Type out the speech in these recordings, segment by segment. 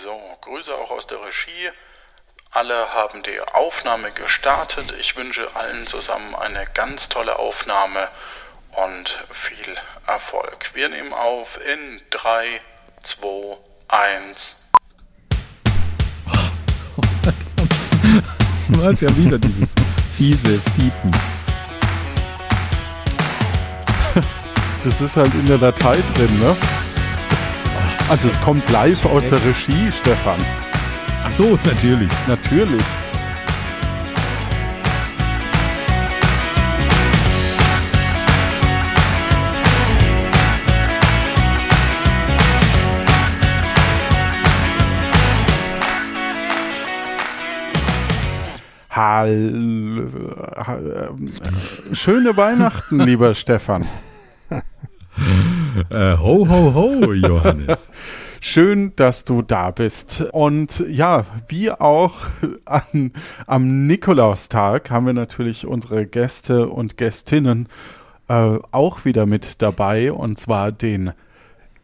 So, Grüße auch aus der Regie. Alle haben die Aufnahme gestartet. Ich wünsche allen zusammen eine ganz tolle Aufnahme und viel Erfolg. Wir nehmen auf in 3, 2, 1. Du hast ja wieder dieses fiese Fiepen. Das ist halt in der Datei drin, ne? Also es kommt live aus der Regie, Stefan. Ach so, natürlich. Natürlich. Hall Schöne Weihnachten, lieber Stefan. Äh, ho, ho, ho, Johannes. Schön, dass du da bist. Und ja, wie auch an, am Nikolaustag haben wir natürlich unsere Gäste und Gästinnen äh, auch wieder mit dabei. Und zwar den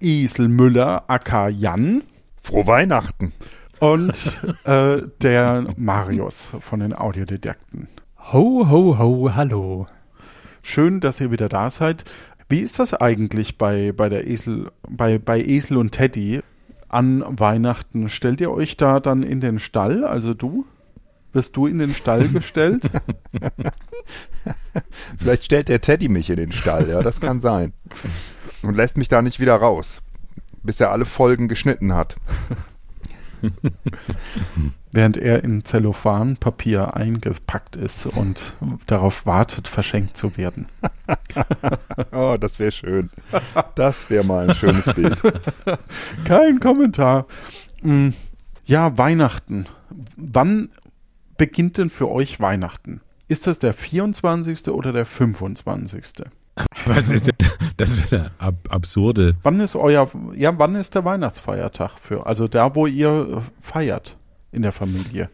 Isel Müller, aka Jan. Frohe Weihnachten. Und äh, der Marius von den Audiodidakten. Ho, ho, ho, hallo. Schön, dass ihr wieder da seid. Wie ist das eigentlich bei, bei der Esel, bei, bei Esel und Teddy an Weihnachten? Stellt ihr euch da dann in den Stall? Also du? Wirst du in den Stall gestellt? Vielleicht stellt der Teddy mich in den Stall, ja, das kann sein. Und lässt mich da nicht wieder raus, bis er alle Folgen geschnitten hat. Während er in Zellophanpapier eingepackt ist und darauf wartet, verschenkt zu werden. oh, das wäre schön. Das wäre mal ein schönes Bild. Kein Kommentar. Mm, ja, Weihnachten. Wann beginnt denn für euch Weihnachten? Ist das der 24. oder der 25.? Was ist denn, das wäre ab, absurde. Wann ist euer, ja, wann ist der Weihnachtsfeiertag für, also da, wo ihr feiert in der Familie?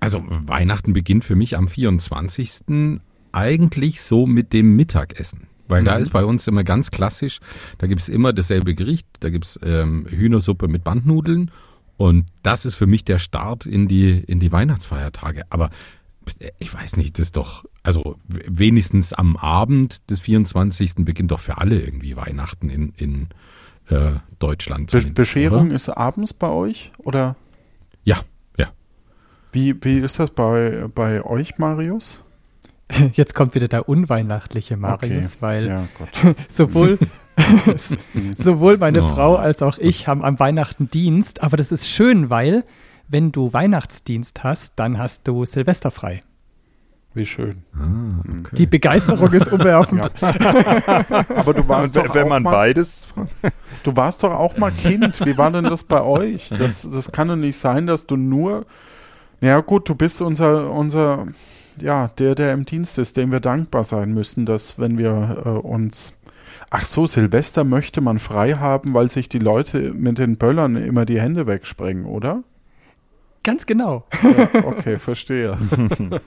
Also Weihnachten beginnt für mich am 24. eigentlich so mit dem Mittagessen. Weil mhm. da ist bei uns immer ganz klassisch, da gibt's immer dasselbe Gericht, da gibt's ähm, Hühnersuppe mit Bandnudeln und das ist für mich der Start in die, in die Weihnachtsfeiertage. Aber ich weiß nicht, das ist doch, also wenigstens am Abend des 24. beginnt doch für alle irgendwie Weihnachten in, in äh, Deutschland. Be Bescherung oder? ist abends bei euch oder? Ja, ja. Wie, wie ist das bei, bei euch, Marius? Jetzt kommt wieder der unweihnachtliche Marius, okay. weil ja, sowohl sowohl meine oh. Frau als auch ich haben am Weihnachten Dienst, aber das ist schön, weil wenn du Weihnachtsdienst hast, dann hast du Silvester frei. Wie schön. Ah, okay. Die Begeisterung ist umwerfend. Aber du warst doch wenn man mal, beides. Du warst doch auch mal Kind. Wie war denn das bei euch? Das, das kann doch nicht sein, dass du nur. Ja gut, du bist unser unser ja der der im Dienst ist, dem wir dankbar sein müssen, dass wenn wir äh, uns Ach so, Silvester möchte man frei haben, weil sich die Leute mit den Böllern immer die Hände wegsprengen, oder? Ganz genau. Ja, okay, verstehe.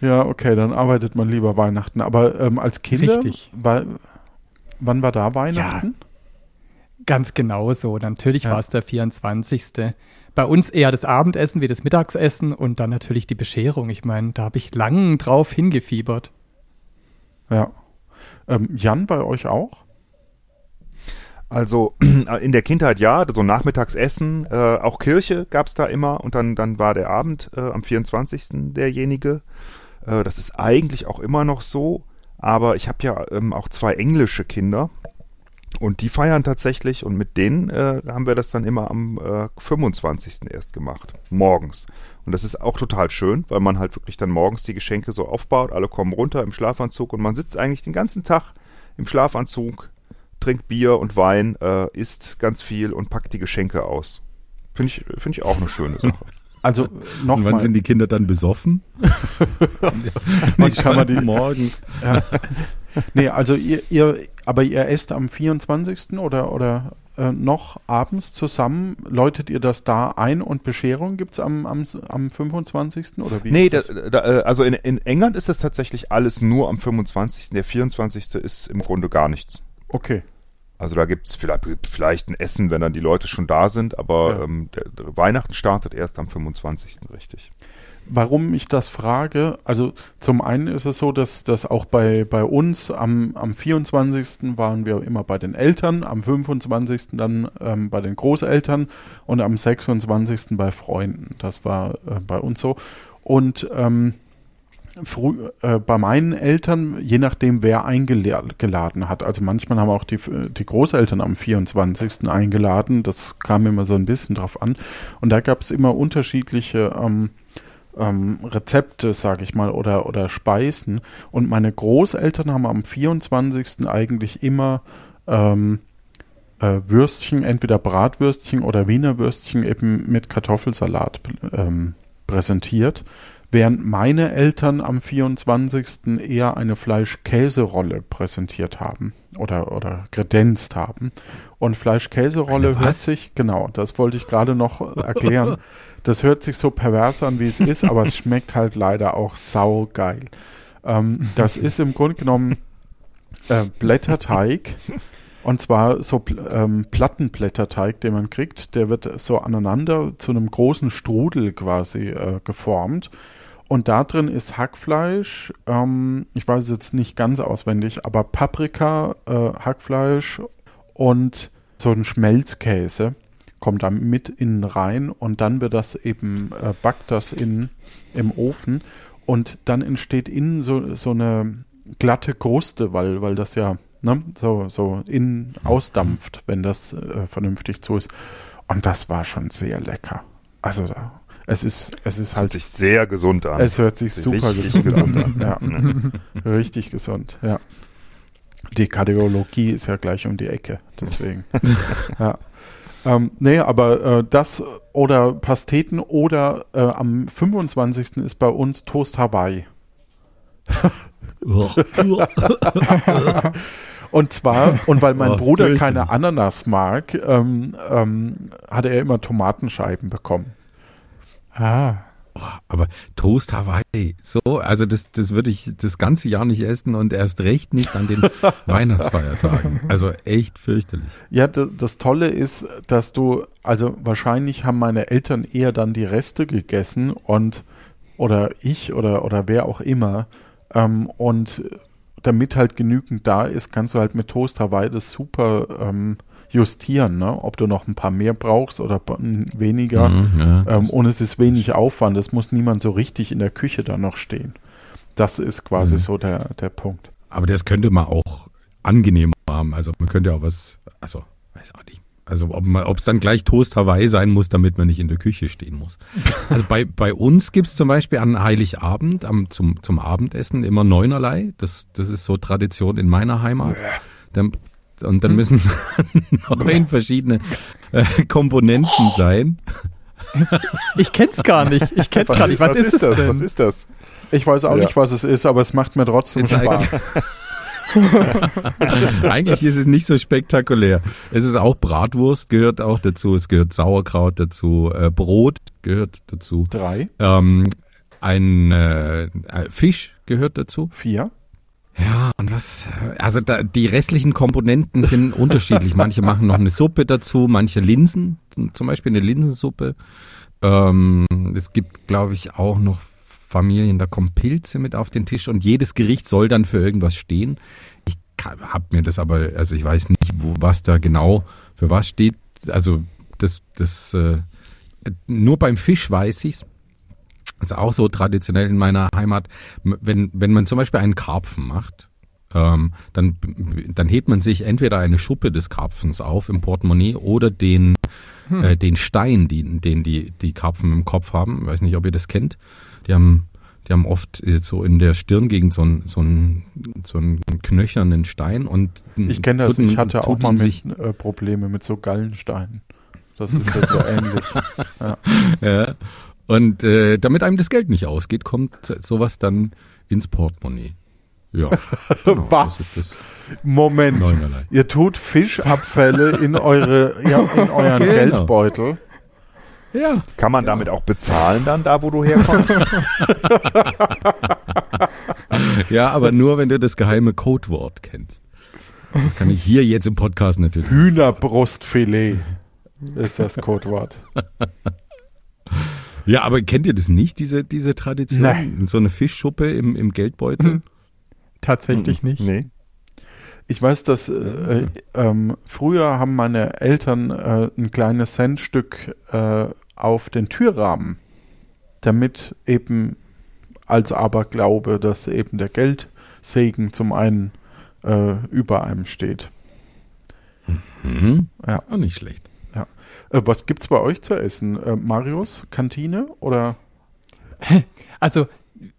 ja, okay, dann arbeitet man lieber Weihnachten. Aber ähm, als Kinder, Richtig. War, wann war da Weihnachten? Ja, ganz genau so. Natürlich ja. war es der 24. Bei uns eher das Abendessen wie das Mittagsessen und dann natürlich die Bescherung. Ich meine, da habe ich lang drauf hingefiebert. Ja. Ähm, Jan, bei euch auch? Also in der Kindheit ja, so Nachmittagsessen, äh, auch Kirche gab's da immer und dann, dann war der Abend äh, am 24. derjenige. Äh, das ist eigentlich auch immer noch so, aber ich habe ja ähm, auch zwei englische Kinder und die feiern tatsächlich und mit denen äh, haben wir das dann immer am äh, 25. erst gemacht, morgens. Und das ist auch total schön, weil man halt wirklich dann morgens die Geschenke so aufbaut, alle kommen runter im Schlafanzug und man sitzt eigentlich den ganzen Tag im Schlafanzug trinkt Bier und Wein, äh, isst ganz viel und packt die Geschenke aus. Finde ich, finde ich auch eine schöne Sache. Also noch Und wann mal. sind die Kinder dann besoffen? Wann kann man die morgens? Ja. Nee, also ihr, ihr, aber ihr esst am 24. oder, oder äh, noch abends zusammen. Läutet ihr das da ein und Bescherung gibt es am, am, am 25. oder wie nee, ist das? Da, da, äh, also in, in England ist das tatsächlich alles nur am 25. Der 24. ist im Grunde gar nichts. Okay. Also da gibt's vielleicht, vielleicht ein Essen, wenn dann die Leute schon da sind, aber Ja. ähm, der, der Weihnachten startet erst am 25. richtig. Warum ich das frage, also zum einen ist es so, dass das auch bei, bei uns am, am 24. waren wir immer bei den Eltern, am 25. dann ähm, bei den Großeltern und am 26. bei Freunden. Das war äh, bei uns so. Und ähm, früh, äh, bei meinen Eltern, je nachdem, wer eingeladen hat. Also manchmal haben auch die, die Großeltern am 24. eingeladen. Das kam immer so ein bisschen drauf an. Und da gab es immer unterschiedliche ähm, ähm, Rezepte, sage ich mal, oder, oder Speisen. Und meine Großeltern haben am 24. eigentlich immer ähm, äh, Würstchen, entweder Bratwürstchen oder Wiener Würstchen eben mit Kartoffelsalat ähm, präsentiert, während meine Eltern am 24. eher eine Fleisch-Käse-Rolle präsentiert haben oder, oder kredenzt haben. Und Fleisch-Käse-Rolle hört sich, genau, das wollte ich gerade noch erklären. Das hört sich so pervers an, wie es ist, aber es schmeckt halt leider auch saugeil. Ähm, das ist im Grunde genommen äh, Blätterteig. Und zwar so ähm, Plattenblätterteig, den man kriegt. Der wird so aneinander zu einem großen Strudel quasi äh, geformt. Und da drin ist Hackfleisch, ähm, ich weiß es jetzt nicht ganz auswendig, aber Paprika, äh, Hackfleisch und so ein Schmelzkäse kommt da mit innen rein und dann wird das eben, äh, backt das in, im Ofen und dann entsteht innen so, so eine glatte Kruste, weil, weil das ja ne, so, so innen ausdampft, wenn das äh, vernünftig zu ist. Und das war schon sehr lecker. Also da, es ist, es ist Hört halt, sich sehr gesund an. es hört sich super gesund, gesund an. Ja. Richtig gesund, ja. Die Kardiologie ist ja gleich um die Ecke, deswegen. ja. Ähm, nee, aber äh, das oder Pasteten oder äh, am 25. ist bei uns Toast Hawaii. Und zwar, und weil mein Oh, Bruder keine Ananas mag, ähm, ähm, hat er immer Tomatenscheiben bekommen. Ah. Aber Toast Hawaii, so, also das, das würde ich das ganze Jahr nicht essen und erst recht nicht an den Weihnachtsfeiertagen. Also echt fürchterlich. Ja, das Tolle ist, dass du, also wahrscheinlich haben meine Eltern eher dann die Reste gegessen und oder ich oder oder wer auch immer ähm, und damit halt genügend da ist, kannst du halt mit Toast Hawaii das super ähm, justieren, ne? ob du noch ein paar mehr brauchst oder weniger. Mhm, ja. Ähm, und es ist wenig Aufwand, es muss niemand so richtig in der Küche dann noch stehen. Das ist quasi Mhm. so der, der Punkt. Aber das könnte man auch angenehmer haben. Also man könnte auch was, also weiß auch nicht. Also ob es dann gleich Toast Hawaii sein muss, damit man nicht in der Küche stehen muss. Also bei, bei uns gibt's zum Beispiel an Heiligabend am, zum, zum Abendessen immer Neunerlei. Das, das ist so Tradition in meiner Heimat. Dann, und dann müssen es neun verschiedene äh, Komponenten sein. Ich kenn's gar nicht. Ich kenn's gar nicht. Was, ist, es das? denn? Was ist das? Ich weiß auch Ja. nicht, was es ist, aber es macht mir trotzdem Jetzt Spaß. Eigentlich ist es nicht so spektakulär. Es ist auch Bratwurst gehört auch dazu, es gehört Sauerkraut dazu, äh, Brot gehört dazu, Drei, ähm, ein äh, äh, Fisch gehört dazu. vier. Ja, und was, äh, also da, die restlichen Komponenten sind unterschiedlich. Manche machen noch eine Suppe dazu, manche Linsen, zum Beispiel eine Linsensuppe. Ähm, es gibt, glaube ich, auch noch Familien, da kommen Pilze mit auf den Tisch und jedes Gericht soll dann für irgendwas stehen. Ich habe mir das aber, also ich weiß nicht, wo, was da genau für was steht. Also das, das, äh, nur beim Fisch weiß ich's. Also auch so traditionell in meiner Heimat, wenn, wenn man zum Beispiel einen Karpfen macht, ähm, dann, dann hebt man sich entweder eine Schuppe des Karpfens auf im Portemonnaie oder den, äh, den Stein, die, den die, die Karpfen im Kopf haben. Ich weiß nicht, ob ihr das kennt. Die haben, die haben oft äh, so in der Stirngegend so einen, so einen, so einen knöchernen Stein und Ich kenne das, tut ihn- ich hatte auch mal mit, äh, Probleme mit so Gallensteinen. Das ist ja so ähnlich. Ja. Und äh, damit einem das Geld nicht ausgeht, kommt sowas dann ins Portemonnaie. Ja. Genau, Was? Moment, Neunerlei. ihr tut Fischabfälle in eure, ja, in euren Genau. Geldbeutel. Ja. Kann man damit auch bezahlen dann, da wo du herkommst? Ja, aber nur wenn du das geheime Codewort kennst. Das kann ich hier jetzt im Podcast natürlich. Hühnerbrustfilet ist das Codewort. Ja, aber kennt ihr das nicht, diese, diese Tradition? Nein. So eine Fischschuppe im, im Geldbeutel? Hm. Tatsächlich nicht. Nee. Ich weiß, dass äh, ähm, früher haben meine Eltern äh, ein kleines Centstück äh, auf den Türrahmen, damit eben als Aberglaube, dass eben der Geldsegen zum einen äh, über einem steht. Mhm. Ja. Auch nicht schlecht. Äh, was gibt's bei euch zu essen? Äh, Marius, Kantine oder? Also,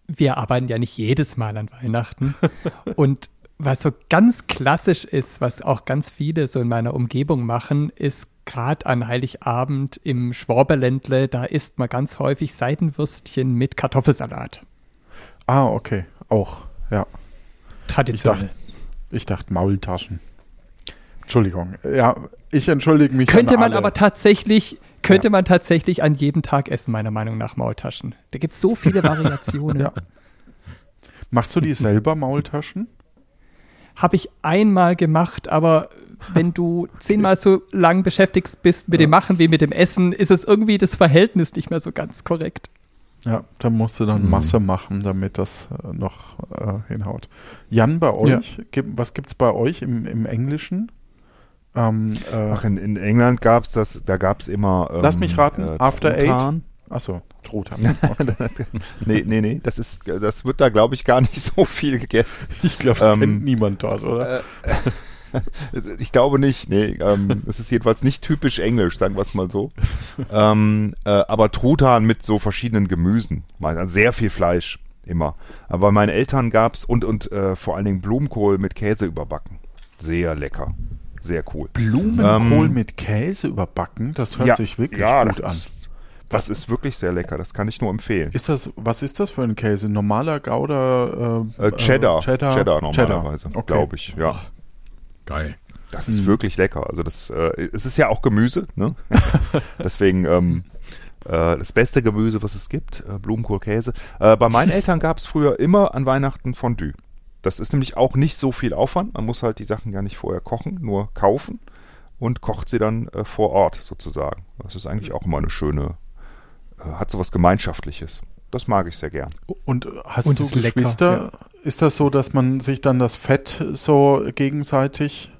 wir arbeiten ja nicht jedes Mal an Weihnachten. Und was so ganz klassisch ist, was auch ganz viele so in meiner Umgebung machen, ist gerade an Heiligabend im Schwaberländle, da isst man ganz häufig Seidenwürstchen mit Kartoffelsalat. Ah, okay, auch, ja. Traditionell. Ich dachte Maultaschen. Entschuldigung. Ja, ich entschuldige mich. Könnte an man alle. aber tatsächlich, könnte man tatsächlich an jedem Tag essen, meiner Meinung nach, Maultaschen. Da gibt es so viele Variationen. Ja. Machst du die selber Maultaschen? Habe ich einmal gemacht, aber wenn du zehnmal so lang beschäftigt bist mit dem Machen wie mit dem Essen, ist es irgendwie das Verhältnis nicht mehr so ganz korrekt. Ja, da musst du dann Mhm. Masse machen, damit das äh, noch äh, hinhaut. Jan, bei euch, Gib- was gibt's bei euch im, im Englischen? Ähm, äh, Ach, in, in England gab es das, da gab es immer. Ähm, Lass mich raten, After Eight? Truthahn. achso, Truthahn. nee, nee, nee, das ist, das wird da, glaube ich, gar nicht so viel gegessen. Ich glaube, das Ähm, kennt niemand dort, oder? Ich glaube nicht, nee, ähm, es ist jedenfalls nicht typisch englisch, sagen wir es mal so. ähm, äh, aber Truthahn mit so verschiedenen Gemüsen, also sehr viel Fleisch immer. Aber bei meinen Eltern gab's und und äh, vor allen Dingen Blumenkohl mit Käse überbacken, sehr lecker, sehr cool. Blumenkohl ähm, mit Käse überbacken, das hört sich wirklich ja, gut an. Das ist wirklich sehr lecker, das kann ich nur empfehlen. Ist das, was ist das für ein Käse? Normaler Gouda? Äh, Äh, Cheddar, äh, Cheddar, Cheddar normalerweise, Okay. glaube ich, ja. Geil. Das ist wirklich lecker. Also das, äh, es ist ja auch Gemüse, ne? Deswegen ähm, äh, das beste Gemüse, was es gibt, äh, Blumenkohl, Käse. Äh, bei meinen Eltern gab es früher immer an Weihnachten Fondue. Das ist nämlich auch nicht so viel Aufwand. Man muss halt die Sachen gar nicht vorher kochen, nur kaufen und kocht sie dann äh, vor Ort sozusagen. Das ist eigentlich auch immer eine schöne, äh, hat sowas Gemeinschaftliches. Das mag ich sehr gern. Und hast Und du ist lecker, Geschwister? Ist das so, dass man sich dann das Fett so gegenseitig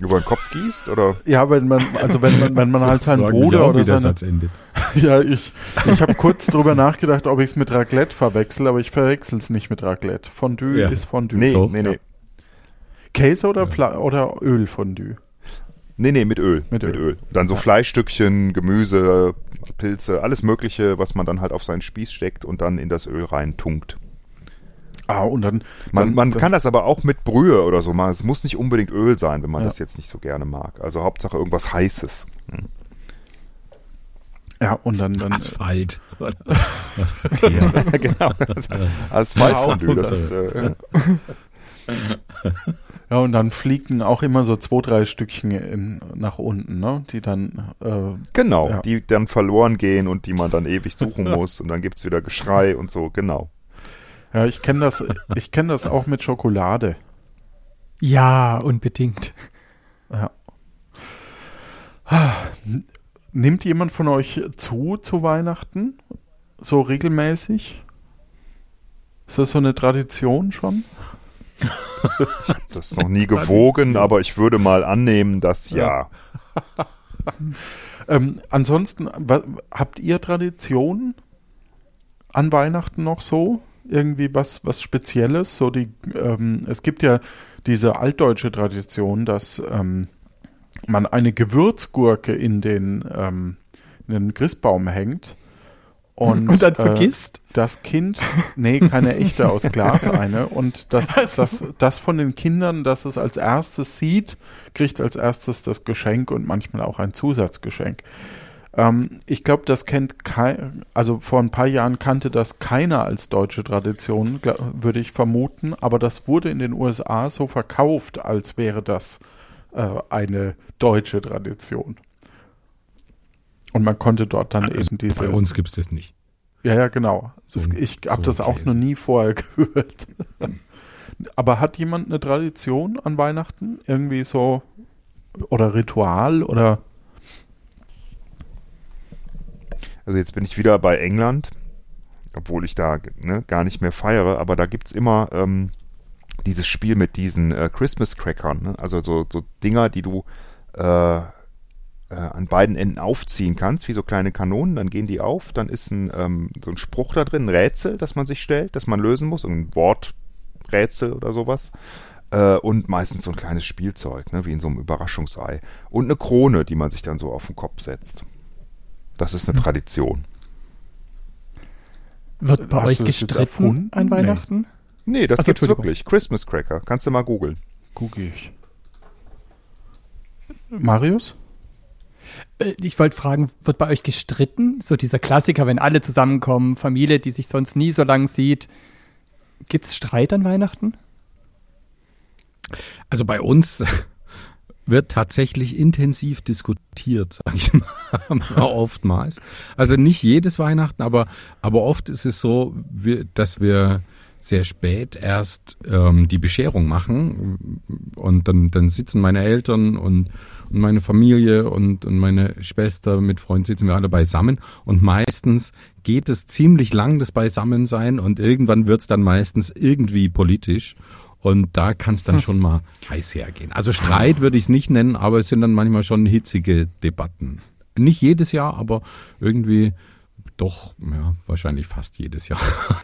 Über den Kopf gießt oder? Ja, wenn man, also wenn man, wenn man halt seinen Bruder auch, oder seine, Satz endet. ja, ich, ich habe kurz drüber nachgedacht, ob ich es mit Raclette verwechsel, aber ich verwechsel es nicht mit Raclette. Fondue Ja. ist Fondue. Nee, Doch. nee, nee. Käse oder, Fla oder Ölfondue? Nee, nee, mit Öl. Mit Öl. Dann so Ja. Fleischstückchen, Gemüse, Pilze, alles Mögliche, was man dann halt auf seinen Spieß steckt und dann in das Öl rein tunkt. Ah, und dann. Man, dann, man dann, kann das aber auch mit Brühe oder so machen. Es muss nicht unbedingt Öl sein, wenn man Ja. das jetzt nicht so gerne mag. Also Hauptsache irgendwas Heißes. Ja, und dann. dann Asphalt. okay, ja. genau. Asphaltfondue, Ja, das ist, äh, ja, und dann fliegen auch immer so zwei, drei Stückchen in, nach unten, ne? Die dann. Äh, genau, Ja. die dann verloren gehen und die man dann ewig suchen muss und dann gibt's wieder Geschrei und so, genau. Ja, ich kenne das, ich kenne das auch mit Schokolade. Ja, unbedingt. Ja. Nimmt jemand von euch zu zu Weihnachten? So regelmäßig? Ist das so eine Tradition schon? Das ist noch nie gewogen, aber ich würde mal annehmen, dass ja. Ähm, ansonsten, habt ihr Traditionen an Weihnachten noch so? Irgendwie was, was Spezielles? So die, ähm, es gibt ja diese altdeutsche Tradition, dass ähm, man eine Gewürzgurke in den, ähm, in den Christbaum hängt. Und, Und dann äh, vergisst. das Kind, nee, keine echte aus Glas eine. Und das, Also. das, das von den Kindern, das es als erstes sieht, kriegt als erstes das Geschenk und manchmal auch ein Zusatzgeschenk. Ähm, ich glaube, das kennt kein, also vor ein paar Jahren kannte das keiner als deutsche Tradition, würde ich vermuten, aber das wurde in den USA so verkauft, als wäre das äh, eine deutsche Tradition. Und man konnte dort dann eben diese. Bei uns gibt's das nicht. Ja, ja, genau. So Es- ein- ich habe so das auch Käse. noch nie vorher gehört. Aber hat jemand eine Tradition an Weihnachten? Irgendwie so oder Ritual oder Also jetzt bin ich wieder bei England, obwohl ich da ne, gar nicht mehr feiere, aber da gibt es immer ähm, dieses Spiel mit diesen äh, Christmas Crackern, ne? also so, so Dinger, die du äh, äh, an beiden Enden aufziehen kannst, wie so kleine Kanonen, dann gehen die auf, dann ist ein, ähm, so ein Spruch da drin, ein Rätsel, das man sich stellt, das man lösen muss, ein Worträtsel oder sowas. Äh, und meistens so ein kleines Spielzeug, ne, wie in so einem Überraschungsei. Und eine Krone, die man sich dann so auf den Kopf setzt. Das ist eine Hm. Tradition. Wird bei Hast euch gestritten an Nee. Weihnachten? Nee, das Ach so, gibt's Entschuldigung. wirklich. Christmas Cracker. Kannst du mal googeln. google ich? Marius? Äh, Ich wollte fragen, wird bei euch gestritten? So dieser Klassiker, wenn alle zusammenkommen, Familie, die sich sonst nie so lang sieht. Gibt es Streit an Weihnachten? Also bei uns wird tatsächlich intensiv diskutiert, sage ich mal, oftmals. Also nicht jedes Weihnachten, aber, aber oft ist es so, dass wir sehr spät erst ähm, die Bescherung machen und dann, dann sitzen meine Eltern und, und meine Familie und, und meine Schwester mit Freunden sitzen wir alle beisammen und meistens geht es ziemlich lang, das Beisammensein und irgendwann wird's dann meistens irgendwie politisch und da kann es dann schon mal heiß hergehen. Also Streit würde ich es nicht nennen, aber es sind dann manchmal schon hitzige Debatten. Nicht jedes Jahr, aber irgendwie doch, ja, wahrscheinlich fast jedes Jahr.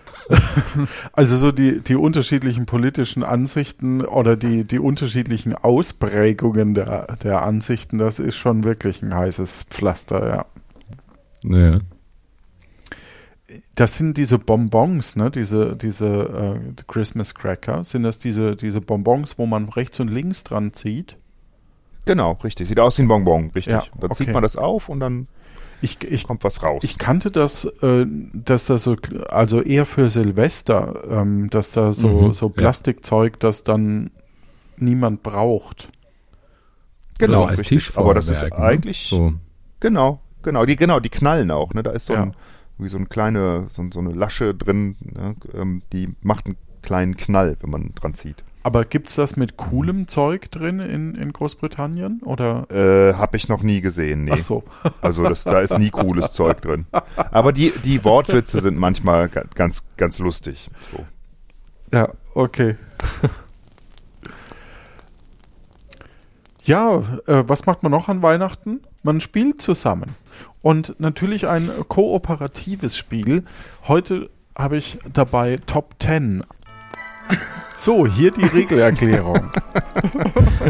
Also so die, die unterschiedlichen politischen Ansichten oder die, die unterschiedlichen Ausprägungen der, der Ansichten, das ist schon wirklich ein heißes Pflaster, ja. Ja. Das sind diese Bonbons, ne? Diese, diese äh, Christmas Cracker. Sind das diese, diese Bonbons, wo man rechts und links dran zieht? Genau, richtig. Sieht aus wie ein Bonbon, richtig. Ja, dann okay. zieht man das auf und dann Ich, ich, kommt was raus. ich kannte das, äh, dass da so, also eher für Silvester, ähm, dass da so, Mhm, so ja. Plastikzeug, das dann niemand braucht. genau, so als richtig. Aber das ist Tischvorwerk, ne? eigentlich So. genau, genau, die genau, die knallen auch, ne? Da ist so Ja. ein wie so eine kleine so, so eine Lasche drin, ne? ähm, die macht einen kleinen Knall, wenn man dran zieht. Aber gibt's das mit coolem Zeug drin in, in Großbritannien? Oder? Äh, habe ich noch nie gesehen, nee. Ach so. Also das, da ist nie cooles Zeug drin. Aber die, die Wortwitze sind manchmal ga- ganz, ganz lustig. So. Ja, okay. ja, äh, was macht man noch an Weihnachten? Man spielt zusammen. Und natürlich ein kooperatives Spiel. Heute habe ich dabei Top 10. So, hier die Regelerklärung.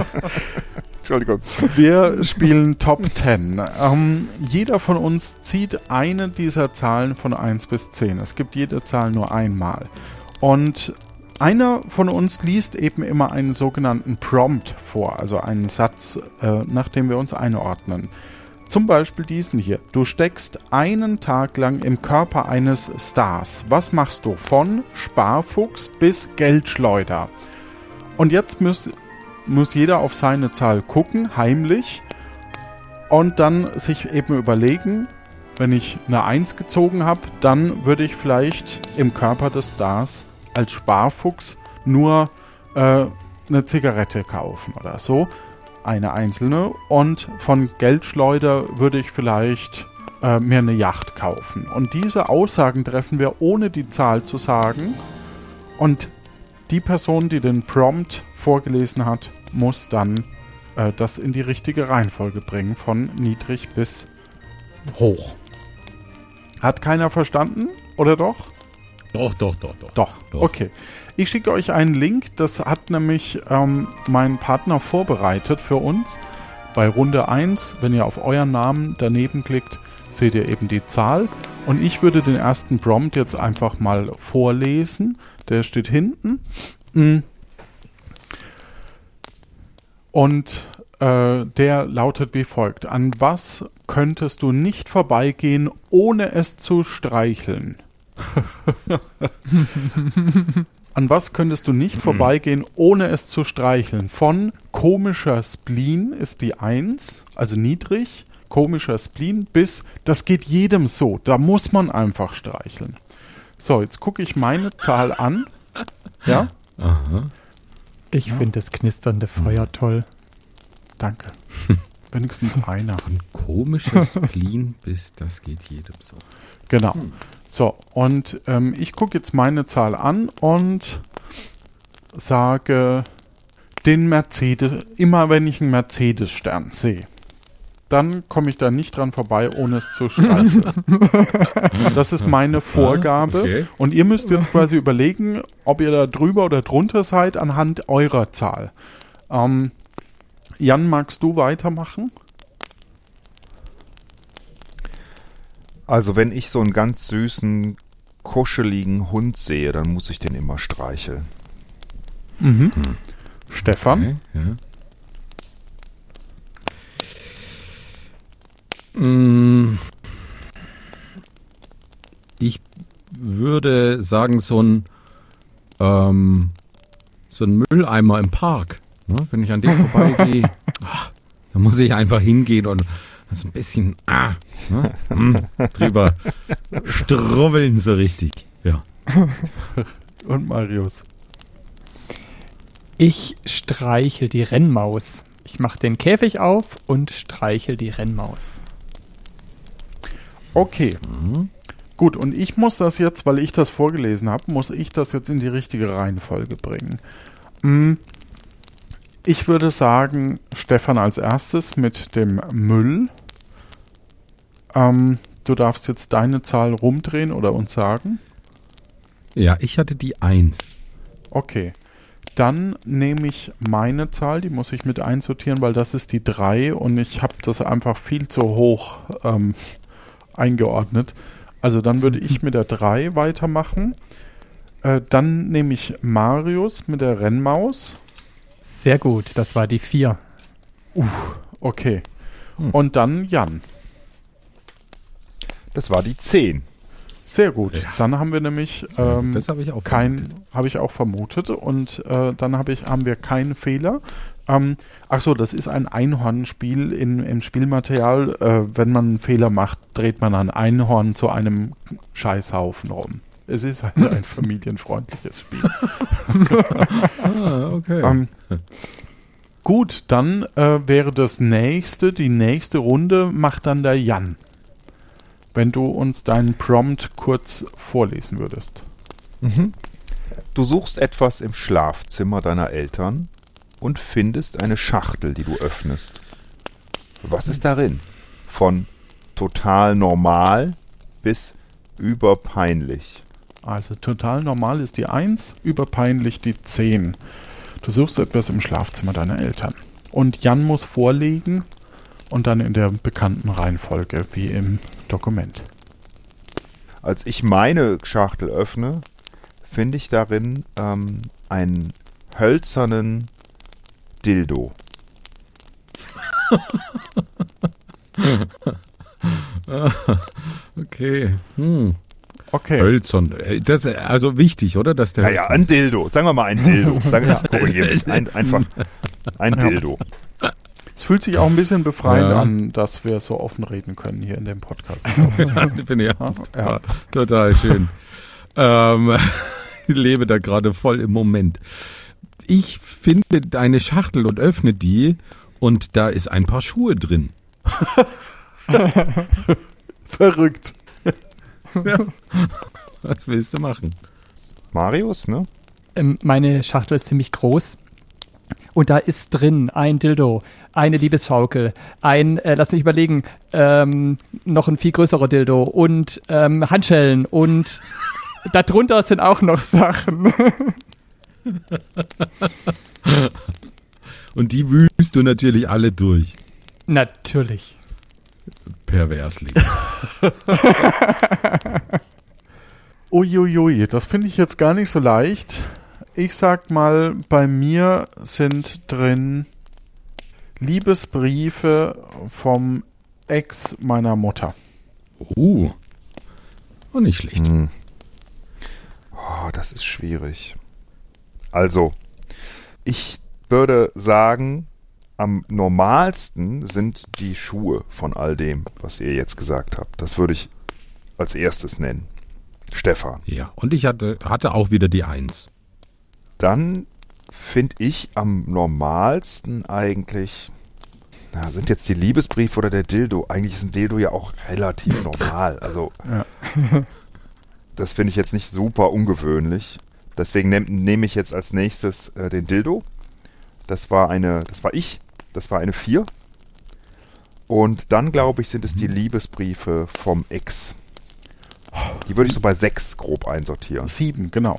Entschuldigung. Wir spielen Top 10. Ähm, jeder von uns zieht eine dieser Zahlen von 1 bis 10. Es gibt jede Zahl nur einmal. Und einer von uns liest eben immer einen sogenannten Prompt vor, also einen Satz, äh, nach dem wir uns einordnen. Zum Beispiel diesen hier. Du steckst einen Tag lang im Körper eines Stars. Was machst du? Von Sparfuchs bis Geldschleuder. Und jetzt muss, muss jeder auf seine Zahl gucken, heimlich, und dann sich eben überlegen, wenn ich eine 1 gezogen habe, dann würde ich vielleicht im Körper des Stars als Sparfuchs nur äh, eine Zigarette kaufen oder so, eine einzelne. Und von Geldschleuder würde ich vielleicht äh, mir eine Yacht kaufen. Und diese Aussagen treffen wir ohne die Zahl zu sagen. Und die Person, die den Prompt vorgelesen hat, muss dann äh, das in die richtige Reihenfolge bringen, von niedrig bis hoch. Hat keiner verstanden? Oder doch? Doch, doch, doch, doch. Doch. Doch. Okay. Ich schicke euch einen Link, das hat nämlich ähm, mein Partner vorbereitet für uns. Bei Runde 1, wenn ihr auf euren Namen daneben klickt, seht ihr eben die Zahl. Und ich würde den ersten Prompt jetzt einfach mal vorlesen. Der steht hinten. Mm. Und äh, der lautet wie folgt. An was könntest du nicht vorbeigehen, ohne es zu streicheln? An was könntest du nicht vorbeigehen, ohne es zu streicheln? Von komischer Spleen ist die 1, also niedrig, komischer Spleen, bis das geht jedem so. Da muss man einfach streicheln. So, jetzt gucke ich meine Zahl an. Ja? Aha. Ich finde das knisternde Feuer toll. Danke. Wenigstens einer. Von komisches Spleen bis das geht jedem so. Genau. So, und ähm, ich gucke jetzt meine Zahl an und sage den Mercedes, immer wenn ich einen Mercedes-Stern sehe, dann komme ich da nicht dran vorbei, ohne es zu streicheln. das ist meine Vorgabe. okay. Und ihr müsst jetzt quasi überlegen, ob ihr da drüber oder drunter seid anhand eurer Zahl. Ähm, Jan, magst du weitermachen? Also wenn ich so einen ganz süßen, kuscheligen Hund sehe, dann muss ich den immer streicheln. Stefan? Okay, ja. Mm. Ich würde sagen, so ein, ähm, so ein Mülleimer im Park. Ne? Wenn ich an dem vorbeigehe, ach, da muss ich einfach hingehen und das ein bisschen ah, ne? mm, drüber strubbeln so richtig. Ja. Und Marius. Ich streichel die Rennmaus. Ich mache den Käfig auf und streichel die Rennmaus. Okay. Gut, und ich muss das jetzt, weil ich das vorgelesen habe, muss ich das jetzt in die richtige Reihenfolge bringen. Mm, Ich würde sagen, Stefan als erstes mit dem Müll. Ähm, du darfst jetzt deine Zahl rumdrehen oder uns sagen. Ja, ich hatte die Eins. Okay. Dann nehme ich meine Zahl, die muss ich mit einsortieren, weil das ist die 3 und ich habe das einfach viel zu hoch ähm, eingeordnet. Also dann würde ich mit der 3 weitermachen. Äh, dann nehme ich Marius mit der Rennmaus. Sehr gut, das war die 4. Okay. Und dann Jan. Das war die 10. Sehr gut. Dann haben wir nämlich ähm, das habe ich auch kein, vermutet. habe ich auch vermutet und äh, dann habe ich, haben wir keinen Fehler. Ähm, ach so, das ist ein Einhornspiel in, im Spielmaterial. Äh, wenn man einen Fehler macht, dreht man ein Einhorn zu einem Scheißhaufen rum. Es ist halt ein familienfreundliches Spiel. Ah, okay. Ähm, gut, dann äh, wäre das nächste, die nächste Runde macht dann der Jan. Wenn du uns deinen Prompt kurz vorlesen würdest. Du suchst etwas im Schlafzimmer deiner Eltern und findest eine Schachtel, die du öffnest. Was ist darin? Von total normal bis überpeinlich. Also total normal ist die 1, überpeinlich die 10. Du suchst etwas im Schlafzimmer deiner Eltern. Und Jan muss vorlegen und dann in der bekannten Reihenfolge wie im Dokument. Als ich meine Schachtel öffne, finde ich darin ähm, einen hölzernen Dildo. okay. Hm. Okay. Hölzern. Äh, Das ist also wichtig, oder? Dass der Naja, Hölzern- ein Dildo. Sagen wir mal ein Dildo. Sagen wir, korrigiere mich. Ein, einfach ein Ja. Dildo. Es fühlt sich auch ein bisschen befreiend Ja. an, dass wir so offen reden können hier in dem Podcast. Finde ich auch Ja. total, total schön. ähm, ich lebe da gerade voll im Moment. Ich finde deine Schachtel und öffne die und da ist ein paar Schuhe drin. Verrückt. Was willst du machen? Marius, ne? Ähm, meine Schachtel ist ziemlich groß. Und da ist drin ein Dildo, eine Liebesschaukel, ein, äh, lass mich überlegen, ähm, noch ein viel größerer Dildo und ähm, Handschellen und darunter sind auch noch Sachen. Und die wühlst du natürlich alle durch. Natürlich. Perversling. Uiuiui, das finde ich jetzt gar nicht so leicht. Ich sag mal, bei mir sind drin Liebesbriefe vom Ex meiner Mutter. Uh. Oh, nicht schlecht. Hm. Oh, das ist schwierig. Also, ich würde sagen, am normalsten sind die Schuhe von all dem, was ihr jetzt gesagt habt. Das würde ich als erstes nennen. Stefan. Ja, und ich hatte, hatte auch wieder die Eins. Dann finde ich am normalsten eigentlich, na, sind jetzt die Liebesbriefe oder der Dildo? Eigentlich ist ein Dildo ja auch relativ normal. Also, Ja. das finde ich jetzt nicht super ungewöhnlich. Deswegen nehme nehm ich jetzt als nächstes äh, den Dildo. Das war eine, das war ich. Das war eine 4. Und dann, glaube ich, sind es die Liebesbriefe vom Ex. Die würde ich so bei 6 grob einsortieren. Sieben, genau.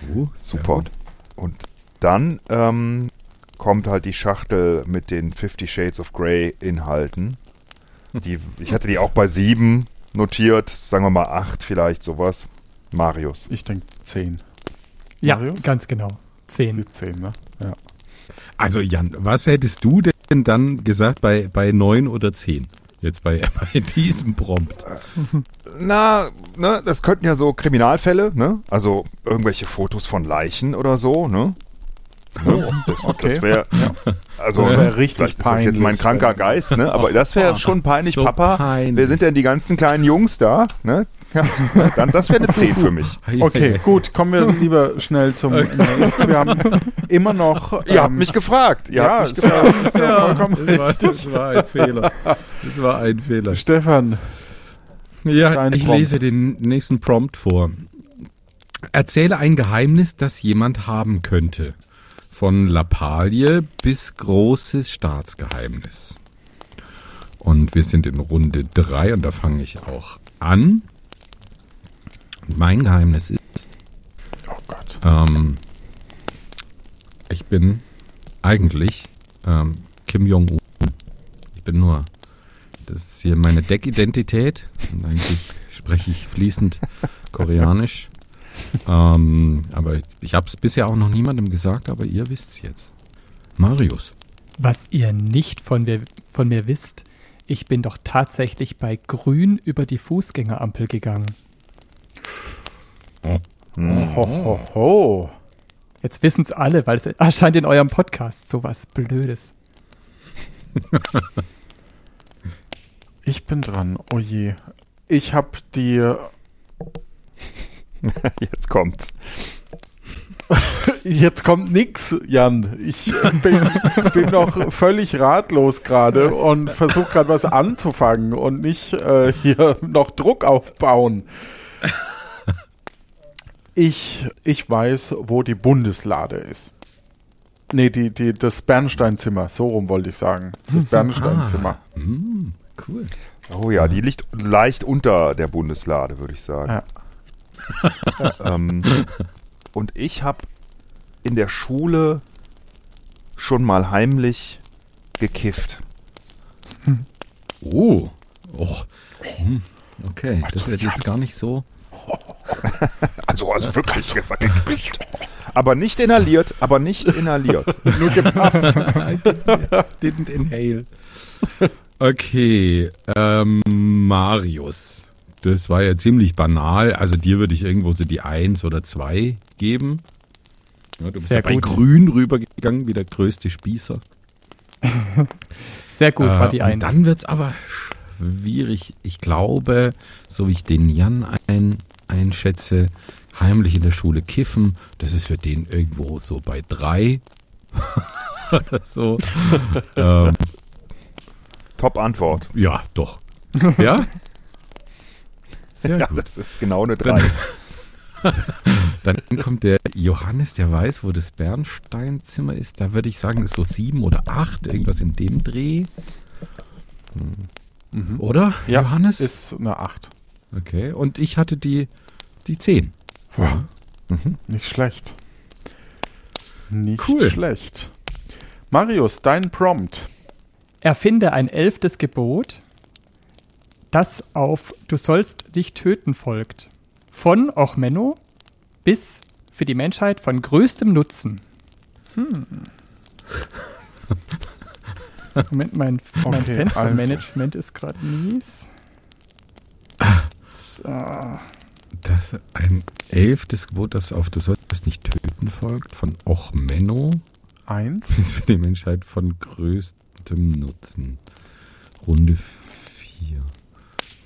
Sehr Super. gut. Und dann ähm, kommt halt die Schachtel mit den Fifty Shades of Grey Inhalten. Die, ich hatte die auch bei 7 notiert, sagen wir mal 8 vielleicht, sowas. Marius. Ich denke zehn. Ja, Marius? ganz genau. Zehn. Die zehn, ne? Ja. Also Jan, was hättest du denn dann gesagt bei, bei neun oder zehn? Jetzt bei, bei diesem Prompt. Na, ne, das könnten ja so Kriminalfälle, ne? Also irgendwelche Fotos von Leichen oder so, ne? Ne? Das, okay. das wäre, also Das wär richtig ist das jetzt mein peinlich, kranker Geist, ne? Aber das wäre schon peinlich, So Papa. peinlich. Wer sind denn die ganzen kleinen Jungs da, ne? Ja, dann das wäre eine 10 für mich. Okay, gut, kommen wir lieber schnell zum nächsten. Wir haben immer noch. Ihr habt ähm, mich gefragt. Ihr ja, mich ist ja, ist ja vollkommen das war, richtig. das war ein Fehler. Das war ein Fehler. Stefan, Ja, ich Prompt. lese den nächsten Prompt vor. Erzähle ein Geheimnis, das jemand haben könnte. Von Lappalie bis großes Staatsgeheimnis. Und wir sind in Runde 3 und da fange ich auch an. Mein Geheimnis ist, oh Gott. ähm, ich bin eigentlich ähm, Kim Jong-un. Ich bin nur, das ist hier meine Deckidentität. Und eigentlich spreche ich fließend Koreanisch. ähm, aber ich, ich habe es bisher auch noch niemandem gesagt, aber ihr wisst es jetzt. Marius. Was ihr nicht von mir, von mir wisst, ich bin doch tatsächlich bei Grün über die Fußgängerampel gegangen. Ho, ho, ho. Jetzt wissen es alle, weil es erscheint in eurem Podcast sowas Blödes. Ich bin dran. Oh je. Ich habe die. Jetzt kommt's. Jetzt kommt nix, Jan. Ich bin, bin noch völlig ratlos gerade und versuche gerade was anzufangen und nicht äh, hier noch Druck aufbauen. Ich, ich weiß, wo die Bundeslade ist. Nee, die, die, das Bernsteinzimmer, so rum wollte ich sagen. Das Bernsteinzimmer. Hm, cool. Oh ja, die liegt leicht unter der Bundeslade, würde ich sagen. Ja. ähm, und ich habe in der Schule schon mal heimlich gekifft. Oh. Och. Hm, Okay, das wird jetzt gar nicht so. Also, also wirklich gekifft. Aber nicht inhaliert, aber nicht inhaliert. Nur gepafft. Didn't inhale. Okay, ähm, Marius. Das war ja ziemlich banal. Also dir würde ich irgendwo so die Eins oder zwei geben. Ja, du bist Sehr ja bei gut. Grün rübergegangen, wie der größte Spießer. Sehr gut, war Äh, die und Eins. Dann wird's aber schwierig. Ich glaube, so wie ich den Jan ein, einschätze, heimlich in der Schule kiffen, das ist für den irgendwo so bei drei. Oder so. ähm, Top-Antwort. ja, doch. Ja? Sehr Ja, gut. das ist genau eine 3. Dann kommt der Johannes, der weiß, wo das Bernsteinzimmer ist. Da würde ich sagen, ist so sieben oder acht, irgendwas in dem Dreh. Oder, Ja, Johannes? ist eine 8. Okay, und ich hatte die, die 10. Nicht schlecht. Nicht Cool. schlecht. Marius, dein Prompt. Erfinde ein elftes Gebot, das auf Du sollst dich töten folgt. Von Ochmenno bis für die Menschheit von größtem Nutzen. Hm. Moment, mein, mein Okay, Fenstermanagement ist gerade mies. So. Das ist ein elftes Gebot, das auf Du sollst nicht töten folgt, von Ochmenno. Eins. Ist für die Menschheit von größtem Nutzen. Runde 4.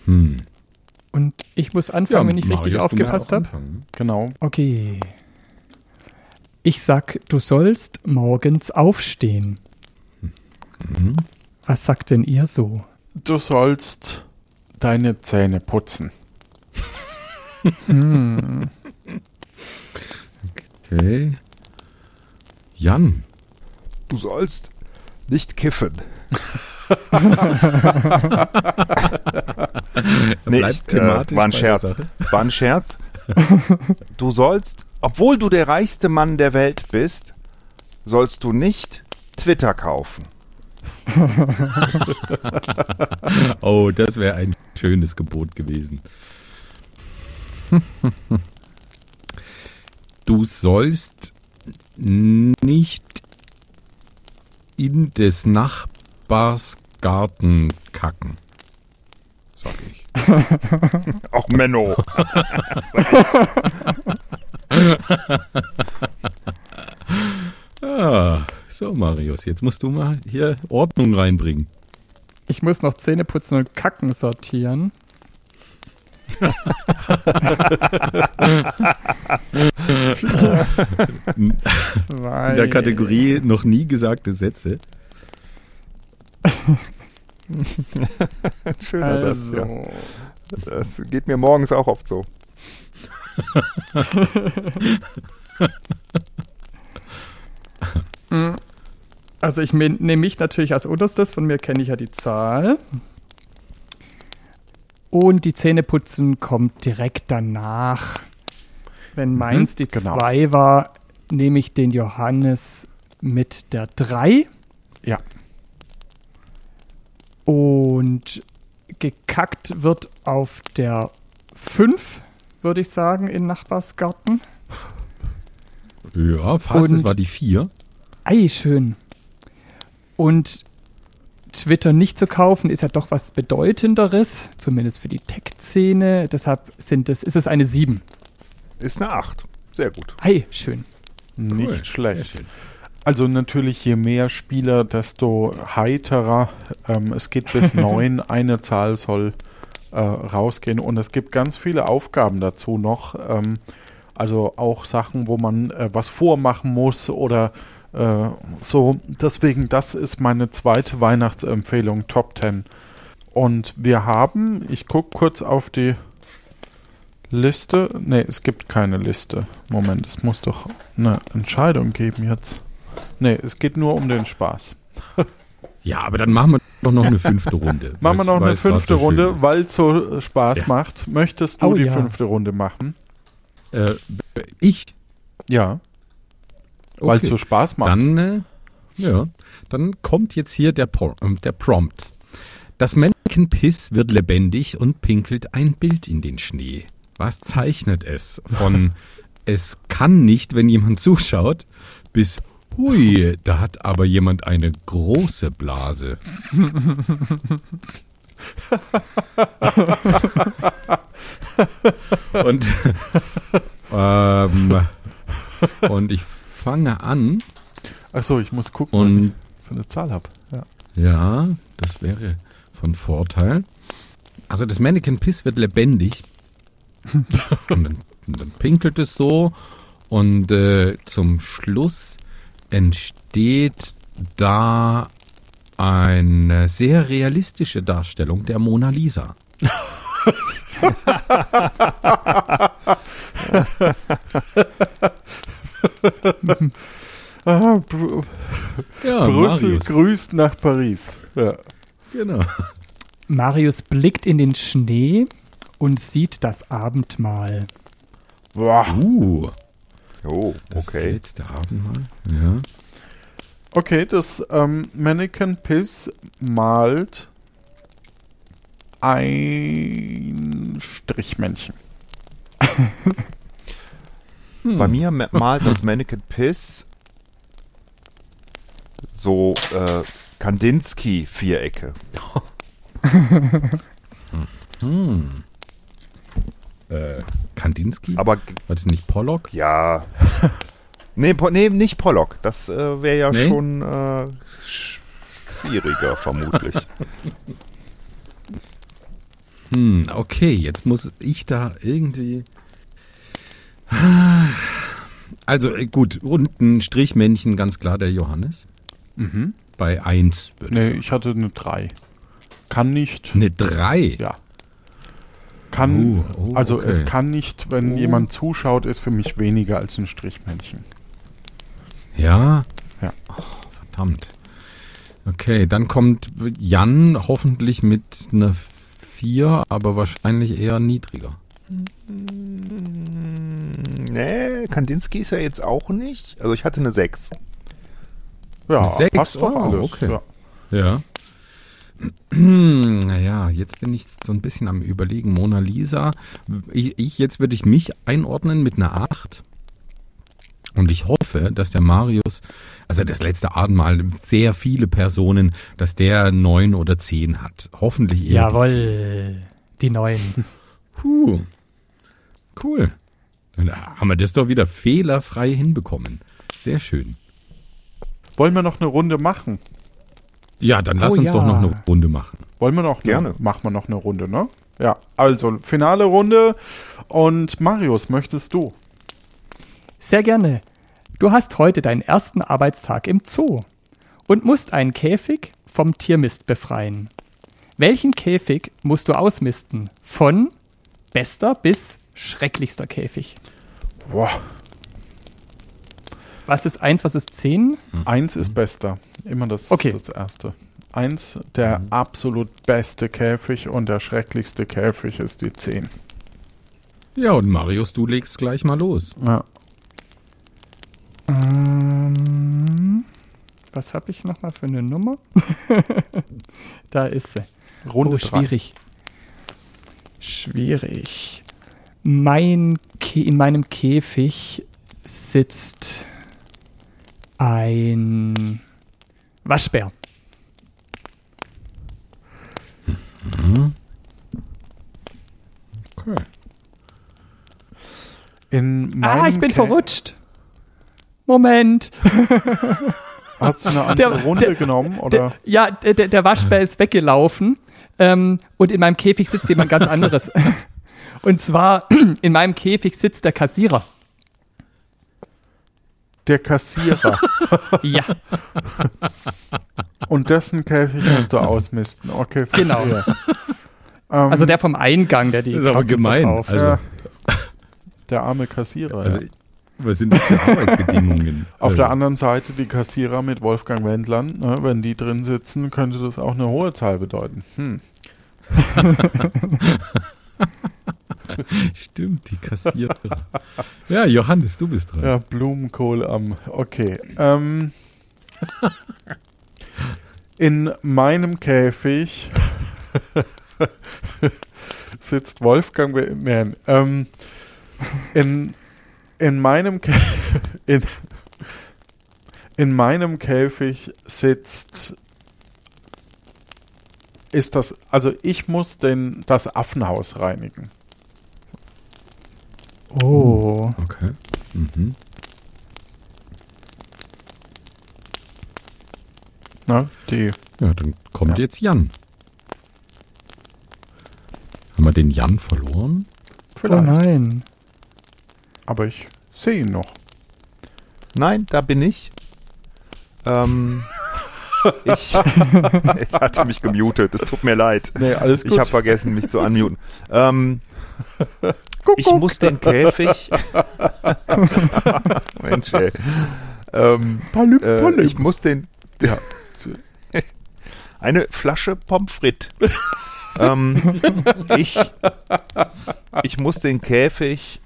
Hm. Und ich muss anfangen, wenn ich richtig Marius, musst aufgepasst habe. Genau. Okay. Ich sag, du sollst morgens aufstehen. Mhm. Was sagt denn ihr so? Du sollst deine Zähne putzen. Okay. Jan. Du sollst nicht kiffen. nee, ich, äh, war ein Scherz. War ein Scherz. Du sollst, obwohl du der reichste Mann der Welt bist, sollst du nicht Twitter kaufen. Oh, das wäre ein schönes Gebot gewesen. Du sollst nicht in des Nachbars Garten kacken. Sag ich. Auch Menno. Ah, so Marius, jetzt musst du mal hier Ordnung reinbringen. Ich muss noch Zähne putzen und Kacken sortieren. In der Kategorie noch nie gesagte Sätze. Schöner Satz, ja. Also, Das geht mir morgens auch oft so. also ich nehme mich natürlich als unterstes, von mir kenne ich ja die Zahl. Und die Zähneputzen kommt direkt danach. Wenn meins die genau. 2 war, nehme ich den Johannes mit der 3. Ja. Und gekackt wird auf der 5, würde ich sagen, in Nachbarsgarten. Ja, fast, das Und- war die vier. Ei, schön. Und Twitter nicht zu kaufen, ist ja doch was Bedeutenderes, zumindest für die Tech-Szene. Deshalb sind es, ist es eine 7. Ist eine 8. Sehr gut. Ei, schön. Nicht schlecht. Also natürlich, je mehr Spieler, desto heiterer. Ähm, es geht bis neun. Eine Zahl soll äh, rausgehen. Und es gibt ganz viele Aufgaben dazu noch. Ähm, also auch Sachen, wo man äh, was vormachen muss oder äh, so. Deswegen, das ist meine zweite Weihnachtsempfehlung, Top 10. Und wir haben, ich gucke kurz auf die Liste. Ne, es gibt keine Liste. Moment, es muss doch eine Entscheidung geben jetzt. Ne, es geht nur um den Spaß. Ja, aber dann machen wir doch noch eine fünfte Runde. Machen wir noch eine fünfte Runde, weil es so äh, Spaß Ja. macht. Möchtest du Oh die ja. fünfte Runde machen? Äh, ich? Ja, weil es Okay. so Spaß macht. Dann, äh, ja, dann kommt jetzt hier der, Por ähm, der Prompt. Das Männchen Piss wird lebendig und pinkelt ein Bild in den Schnee. Was zeichnet es? Von es kann nicht, wenn jemand zuschaut, bis hui, da hat aber jemand eine große Blase. und, ähm, und ich fange an Achso, ich muss gucken, was und ich für eine Zahl habe. Ja. ja, das wäre von Vorteil. Also das Mannequin Piss wird lebendig. und, dann, und dann pinkelt es so. Und äh, zum Schluss entsteht da eine sehr realistische Darstellung der Mona Lisa. Ah, Br Ja, Brüssel Marius. grüßt nach Paris. Ja. Genau. Marius blickt in den Schnee und sieht das Abendmahl. Boah. Uh, Oh, das okay. letzte Abendmahl. Ja. Okay, das ähm, Mannequin Piss malt ein Strichmännchen. Bei mir ma- malt das Mannequin Piss so äh, Kandinsky-Vierecke. Hm. Äh, Kandinsky? Aber War das nicht Pollock? ja. nee, po nee, nicht Pollock. Das äh, wäre ja Nee? schon äh, schwieriger, vermutlich. Hm, okay, jetzt muss ich da irgendwie. Also äh, gut, und ein Strichmännchen, ganz klar der Johannes. Mhm. Bei 1 würde Nee, ich ich hatte eine 3. Kann nicht. Eine 3. Ja. Kann, Oh, oh, also okay. es kann nicht, wenn Oh. jemand zuschaut, ist für mich weniger als ein Strichmännchen. Ja? Ja. Oh, verdammt. Okay, dann kommt Jan hoffentlich mit einer 4, aber wahrscheinlich eher niedriger. Nee, Kandinsky ist ja jetzt auch nicht. Also ich hatte eine 6. Ja, Eine Sechs? passt doch Oh, alles. okay. Ja. Ja. Naja, jetzt bin ich so ein bisschen am überlegen. Mona Lisa, ich, ich jetzt würde ich mich einordnen mit einer 8. Und ich hoffe, dass der Marius, also das letzte Abendmahl, sehr viele Personen, dass der 9 oder 10 hat. Hoffentlich Jawohl, die neuen. 10. Puh. Cool. Haben wir das doch wieder fehlerfrei hinbekommen. Sehr schön. Wollen wir noch eine Runde machen? Ja, dann lass Oh uns ja. doch noch eine Runde machen. Wollen wir noch? Gerne. Eine, machen wir noch eine Runde, ne? Ja, also finale Runde. Und Marius, möchtest du? Sehr gerne. Du hast heute deinen ersten Arbeitstag im Zoo und musst einen Käfig vom Tiermist befreien. Welchen Käfig musst du ausmisten? Von bester bis schrecklichster Käfig. Boah, Was ist eins, was ist zehn? eins ist bester. Immer das, Okay. das erste. Eins, der absolut beste Käfig und der schrecklichste Käfig ist die 10. Ja, und Marius, du legst gleich mal los. Ja. Ähm, was habe ich nochmal für eine Nummer? da ist sie. Runde oh, drei. schwierig. Schwierig. Mein Kä in meinem Käfig sitzt ein Waschbär. Okay. In meinem Ah, ich bin Kä- verrutscht. Moment. Hast du eine andere Der- Runde der- genommen? Der, Oder? ja, der, der der Waschbär ist weggelaufen ähm, und in meinem Käfig sitzt jemand ganz anderes. Und zwar in meinem Käfig sitzt der Kassierer. Der Kassierer. Ja, und dessen Käfig musst du ausmisten. Okay, verstehe. Genau. Ähm, also der vom Eingang, der die Das ist aber gemein. Also, ja, der arme Kassierer. also ja. was sind das für Arbeitsbedingungen? Auf also, der anderen Seite die Kassierer mit Wolfgang Wendland. Ne, wenn die drin sitzen, könnte das auch eine hohe Zahl bedeuten. Hm. Stimmt, die Kassierer. ja, Johannes, du bist dran. Ja, Blumenkohl am. Okay. Ähm, in meinem Käfig sitzt Wolfgang. Nein. Ähm, in, in meinem Kä in, in meinem Käfig sitzt ist das also ich muss den das Affenhaus reinigen. Oh. Okay. Mhm. Ne? Die Ja, dann kommt Ja. jetzt Jan. Haben wir den Jan verloren? oh vielleicht, nein. aber ich sehe ihn noch. Nein, da bin ich. Ähm, ich, ich hatte mich gemutet, es tut mir leid. Nee, alles gut. Ich habe vergessen, mich zu unmuten. Ähm, ich muss den Käfig. Mensch, ey. Ähm, Palüm, äh, palüm. ich muss den. Ja. Eine Flasche Pommes frites. ähm, ich, ich muss den Käfig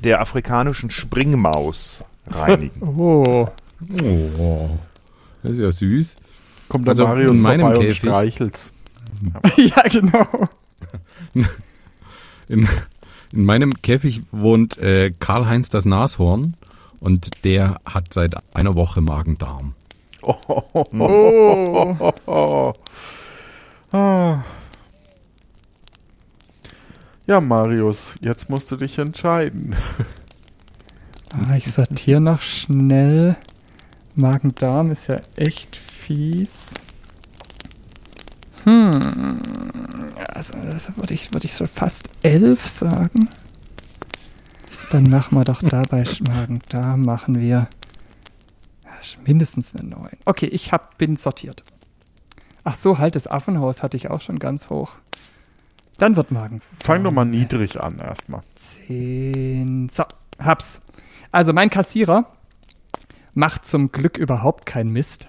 der afrikanischen Springmaus reinigen. Oh. Oh, das ist ja süß. Kommt der Also Marius in meinem vorbei und Käfig- streichelt's. ja, genau. In, in meinem Käfig wohnt äh, Karl-Heinz das Nashorn und der hat seit einer Woche Magen-Darm. Oh. Oh. Oh. Ah. Ja, Marius, jetzt musst du dich entscheiden. Ah, ich sortiere noch schnell. Magen-Darm ist ja echt fies. Hm. Also, das würde ich, würde ich so fast elf sagen. Dann machen wir doch da bei Schmagen, da machen wir mindestens eine 9. Okay, ich hab, bin sortiert. Ach so, halt, das Affenhaus hatte ich auch schon ganz hoch. Dann wird Magen. Fang doch mal niedrig an erstmal. 10. So, hab's. Also mein Kassierer macht zum Glück überhaupt keinen Mist.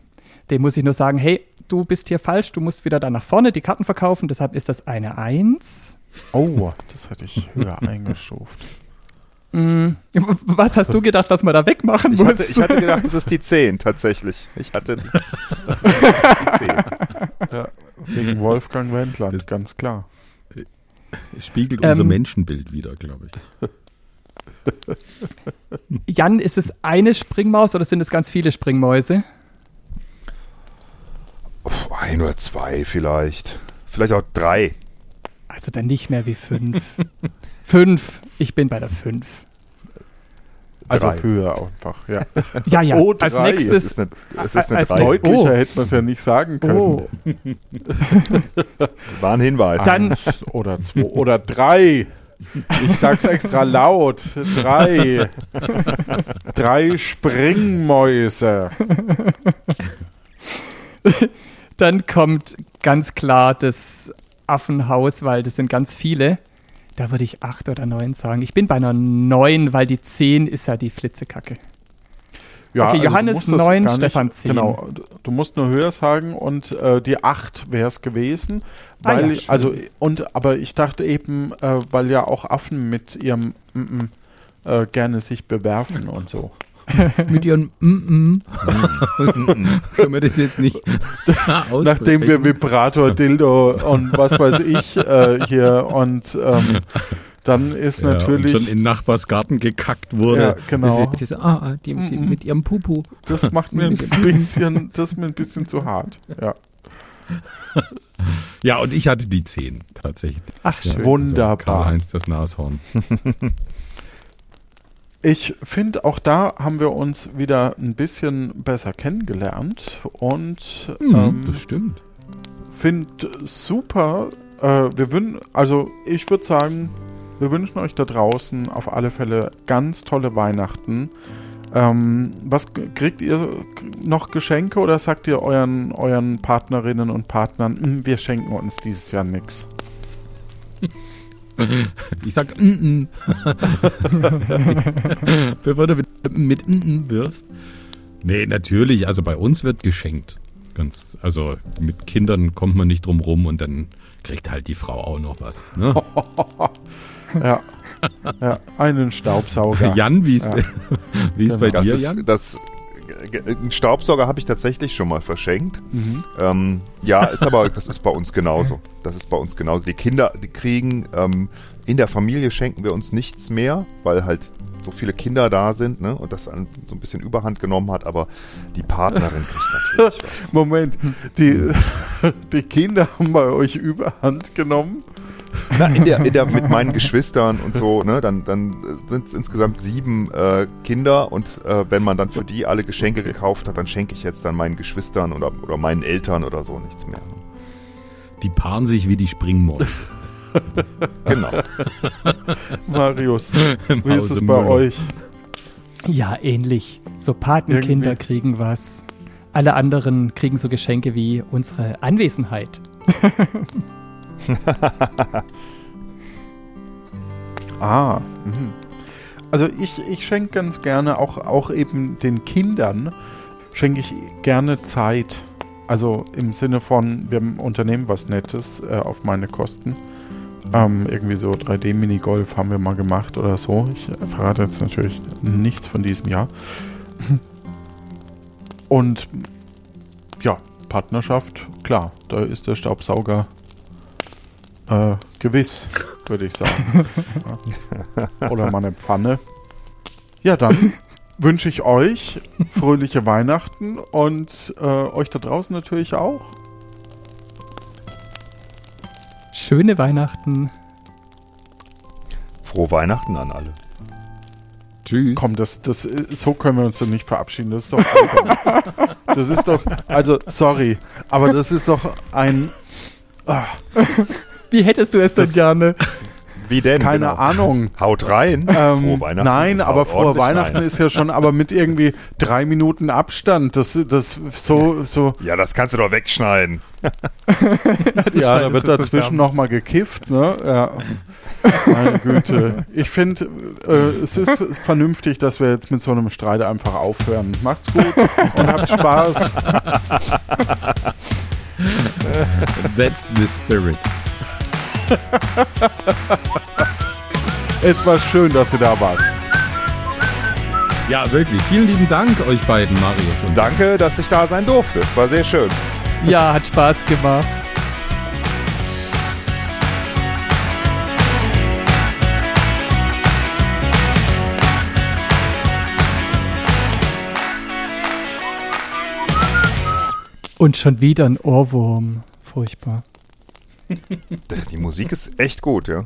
Dem muss ich nur sagen, hey, du bist hier falsch, du musst wieder da nach vorne die Karten verkaufen, deshalb ist das eine 1. Oh, das hätte ich höher eingestuft. Mm, Was hast du gedacht, was man da wegmachen Ich muss? hatte, ich hatte gedacht, das ist die 10 tatsächlich. Ich hatte die, die 10. Ja, wegen Wolfgang Wendland, Das- ganz klar. Spiegelt Ähm, unser Menschenbild wieder, glaube ich. Jan, ist es eine Springmaus oder sind es ganz viele Springmäuse? Ein oder zwei vielleicht. Vielleicht auch drei. Also dann nicht mehr wie fünf. fünf. Ich bin bei der fünf. Also Drei. höher einfach, ja. Ja, ja. Oh, als drei. Es nächstes. ist eine, es ist eine. Deutlicher Oh. hätte man es ja nicht sagen können. Oh, War ein Hinweis. Dann- Eins oder zwei oder drei. Ich sag's extra laut. Drei. Drei Springmäuse. dann kommt ganz klar das Affenhaus, weil das sind ganz viele. Da würde ich acht oder neun sagen. Ich bin bei einer neun, weil die zehn ist ja die Flitzekacke. Ja, Okay, also Johannes musst das neun, gar Stefan zehn. Genau, du- musst nur höher sagen und äh, die 8 wäre es gewesen. Ah Weil, ja, schön. also, und, aber ich dachte eben, äh, weil ja auch Affen mit ihrem mm, mm, äh, gerne sich bewerfen und so. Mit ihren mm -mm. Können wir das jetzt nicht? Nachdem wir Vibrator, Dildo und was weiß ich äh, hier und ähm, dann ist ja, und natürlich, schon in Nachbarsgarten gekackt wurde. Ja, genau. Das ist ah, ah, die, die, Mm, mm. mit ihrem Pupu. das macht mir ein bisschen, das ist mir ein bisschen zu hart. Ja. Ja, und ich hatte die 10 tatsächlich. Ach, Ja, schön. Wunderbar. Karl-Heinz das Nashorn. Ich finde, auch da haben wir uns wieder ein bisschen besser kennengelernt und Mhm, ähm, das stimmt. finde super. Äh, wir wün also ich würde sagen, wir wünschen euch da draußen auf alle Fälle ganz tolle Weihnachten. Ähm, was kriegt ihr noch Geschenke oder sagt ihr euren, euren Partnerinnen und Partnern, "Hm, wir schenken uns dieses Jahr nichts? Ich sag mm -mm. Bevor du mit, mit mm -mm wirfst. Nee, natürlich. Also bei uns wird geschenkt. Ganz, also mit Kindern kommt man nicht drum rum und dann kriegt halt die Frau auch noch was. Ne? Ja, ja einen Staubsauger. Jan, wie ist, Ja. wie ist bei Das dir, ist, Jan? das, einen Staubsauger habe ich tatsächlich schon mal verschenkt. Mhm. Ähm, ja, ist aber, das ist bei uns genauso. Das ist bei uns genauso. Die Kinder, die kriegen, ähm, in der Familie schenken wir uns nichts mehr, weil halt so viele Kinder da sind, ne, und das an, so ein bisschen Überhand genommen hat, aber die Partnerin kriegt natürlich was. Moment, die, die Kinder haben bei euch Überhand genommen. Na, in der, in der, mit meinen Geschwistern und so, ne, dann, dann sind es insgesamt sieben äh, Kinder und äh, wenn man dann für die alle Geschenke Okay. gekauft hat, dann schenke ich jetzt dann meinen Geschwistern oder, oder meinen Eltern oder so nichts mehr. Die paaren sich wie die Springmäuse. Genau. Marius, wie ist es bei euch? Ja, ähnlich. So Patenkinder Irgendwie. kriegen was. Alle anderen kriegen so Geschenke wie unsere Anwesenheit. Ah, mhm. also ich, ich schenke ganz gerne, auch, auch eben den Kindern, schenke ich gerne Zeit. Also im Sinne von, wir unternehmen was Nettes äh, auf meine Kosten. Ähm, irgendwie so 3D-Minigolf haben wir mal gemacht oder so. Ich verrate jetzt natürlich nichts von diesem Jahr. Und ja, Partnerschaft, klar, da ist der Staubsauger äh, gewiss, würde ich sagen. Oder mal eine Pfanne. Ja, dann wünsche ich euch fröhliche Weihnachten und äh, euch da draußen natürlich auch. Schöne Weihnachten. Frohe Weihnachten an alle. Tschüss. Komm, das, das, so können wir uns doch nicht verabschieden. Das ist doch. das ist doch. Also, sorry, aber das ist doch ein. Ah, Wie hättest du es denn Das- gerne? Wie denn? Keine Genau. Ahnung. Haut rein. Ähm, Frohe Weihnachten. nein, Haut aber frohe Weihnachten rein. ist ja schon, aber mit irgendwie drei Minuten Abstand. Das, das so, so. Ja, das kannst du doch wegschneiden. Ja, da wird dazwischen zusammen. noch mal gekifft, ne? Ja. Meine Güte. Ich finde, äh, es ist vernünftig, dass wir jetzt mit so einem Streit einfach aufhören. Macht's gut und habt Spaß. That's the spirit. Es war schön, dass ihr da wart. Ja, wirklich. Vielen lieben Dank euch beiden, Marius und Danke, dass ich da sein durfte. Es war sehr schön. Ja, hat Spaß gemacht. Und schon wieder ein Ohrwurm. Furchtbar. Die Musik ist echt gut, ja.